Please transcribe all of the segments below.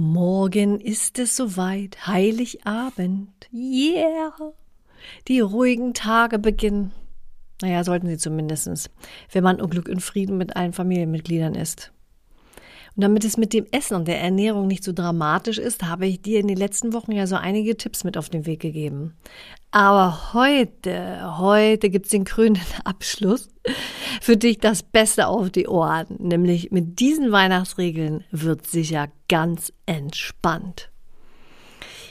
Morgen ist es soweit, Heiligabend. Yeah! Die ruhigen Tage beginnen. Naja, sollten sie zumindestens, wenn man Unglück und Frieden mit allen Familienmitgliedern ist. Und damit es mit dem Essen und der Ernährung nicht so dramatisch ist, habe ich dir in den letzten Wochen ja so einige Tipps mit auf den Weg gegeben. Aber heute, heute gibt's den krönenden Abschluss. Für dich das Beste auf die Ohren. Nämlich mit diesen Weihnachtsregeln wird sicher ganz entspannt.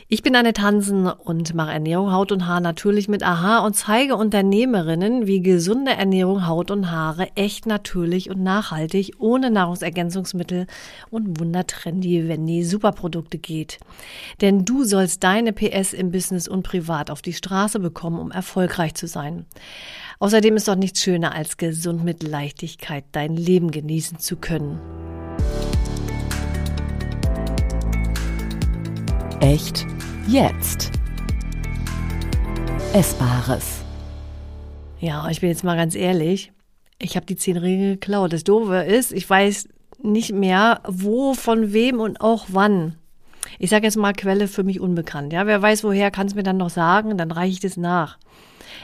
Ich bin Anne Tansen und mache Ernährung, Haut und Haar natürlich mit Aha und zeige Unternehmerinnen, wie gesunde Ernährung, Haut und Haare echt natürlich und nachhaltig ohne Nahrungsergänzungsmittel und wundertrendy, wenn die Superprodukte geht. Denn du sollst deine PS im Business und privat auf die Straße bekommen, um erfolgreich zu sein. Außerdem ist doch nichts schöner als gesund mit Leichtigkeit dein Leben genießen zu können. Echt jetzt. Essbares. Ja, ich bin jetzt mal ganz ehrlich. Ich habe die zehn Regeln geklaut. Das Doofe ist, ich weiß nicht mehr, wo, von wem und auch wann. Ich sage jetzt mal Quelle für mich unbekannt. Ja, wer weiß woher, kann es mir dann noch sagen, dann reiche ich das nach.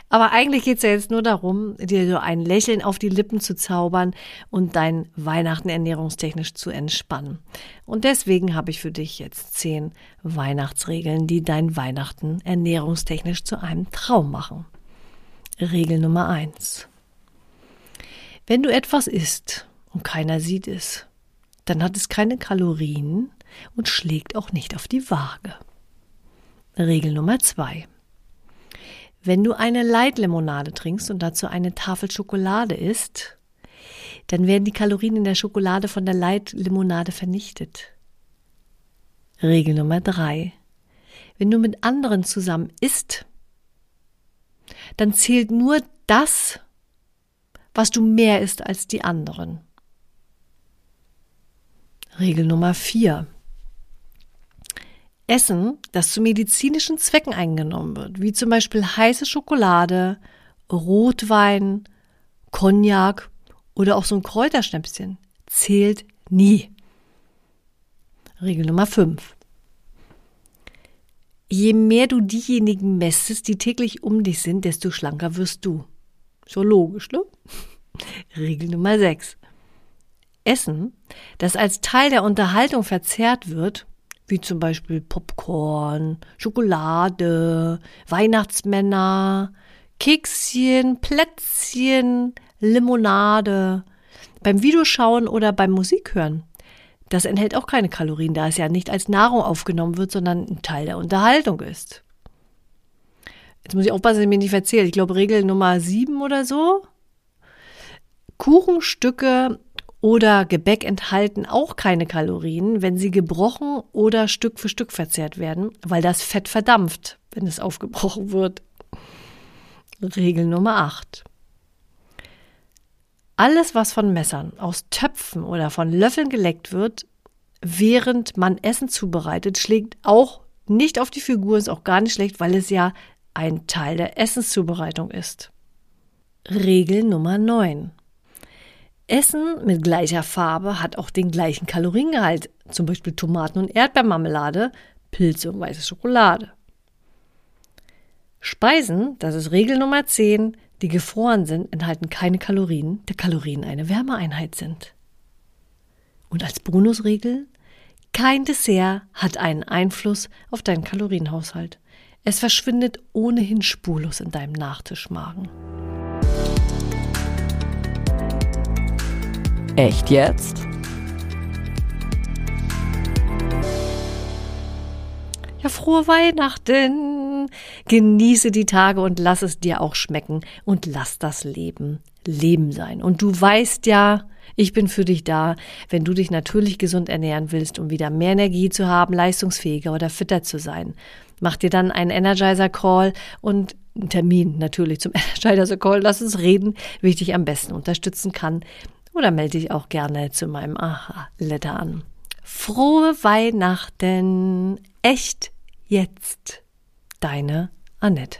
Aber eigentlich geht es ja jetzt nur darum, dir so ein Lächeln auf die Lippen zu zaubern und dein Weihnachten ernährungstechnisch zu entspannen. Und deswegen habe ich für dich jetzt zehn Weihnachtsregeln, die dein Weihnachten ernährungstechnisch zu einem Traum machen. Regel Nummer eins: Wenn du etwas isst und keiner sieht es, dann hat es keine Kalorien und schlägt auch nicht auf die Waage. Regel Nummer zwei. Wenn du eine Leitlimonade trinkst und dazu eine Tafel Schokolade isst, dann werden die Kalorien in der Schokolade von der Leitlimonade vernichtet. Regel Nummer drei. Wenn du mit anderen zusammen isst, dann zählt nur das, was du mehr isst als die anderen. Regel Nummer vier. Essen, das zu medizinischen Zwecken eingenommen wird, wie zum Beispiel heiße Schokolade, Rotwein, Cognac oder auch so ein Kräuterschnäpschen, zählt nie. Regel Nummer 5. Je mehr du diejenigen messest, die täglich um dich sind, desto schlanker wirst du. So logisch, ne? Regel Nummer 6. Essen, das als Teil der Unterhaltung verzehrt wird, wie zum Beispiel Popcorn, Schokolade, Weihnachtsmänner, Kekschen, Plätzchen, Limonade, beim Videoschauen oder beim Musikhören. Das enthält auch keine Kalorien, da es ja nicht als Nahrung aufgenommen wird, sondern ein Teil der Unterhaltung ist. Jetzt muss ich aufpassen, dass ich mir nicht verzähle. Ich glaube, Regel Nummer sieben oder so. Kuchenstücke oder Gebäck enthalten auch keine Kalorien, wenn sie gebrochen oder Stück für Stück verzehrt werden, weil das Fett verdampft, wenn es aufgebrochen wird. Regel Nummer 8. Alles, was von Messern, aus Töpfen oder von Löffeln geleckt wird, während man Essen zubereitet, schlägt auch nicht auf die Figur, ist auch gar nicht schlecht, weil es ja ein Teil der Essenszubereitung ist. Regel Nummer 9. Essen mit gleicher Farbe hat auch den gleichen Kaloriengehalt, zum Beispiel Tomaten- und Erdbeermarmelade, Pilze und weiße Schokolade. Speisen, das ist Regel Nummer 10, die gefroren sind, enthalten keine Kalorien, da Kalorien eine Wärmeeinheit sind. Und als Bonusregel, kein Dessert hat einen Einfluss auf deinen Kalorienhaushalt. Es verschwindet ohnehin spurlos in deinem Nachtischmagen. Echt jetzt? Ja, frohe Weihnachten! Genieße die Tage und lass es dir auch schmecken und lass das Leben Leben sein. Und du weißt ja, ich bin für dich da, wenn du dich natürlich gesund ernähren willst, um wieder mehr Energie zu haben, leistungsfähiger oder fitter zu sein. Mach dir dann einen Energizer Call und einen Termin natürlich zum Energizer Call. Lass uns reden, wie ich dich am besten unterstützen kann. Oder melde dich auch gerne zu meinem Aha-Letter an. Frohe Weihnachten! Echt jetzt! Deine Annette.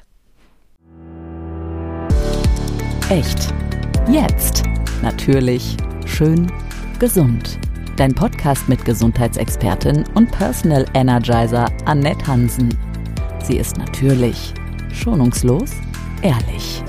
Echt. Jetzt. Natürlich. Schön. Gesund. Dein Podcast mit Gesundheitsexpertin und Personal Energizer Annette Hansen. Sie ist natürlich, schonungslos, ehrlich.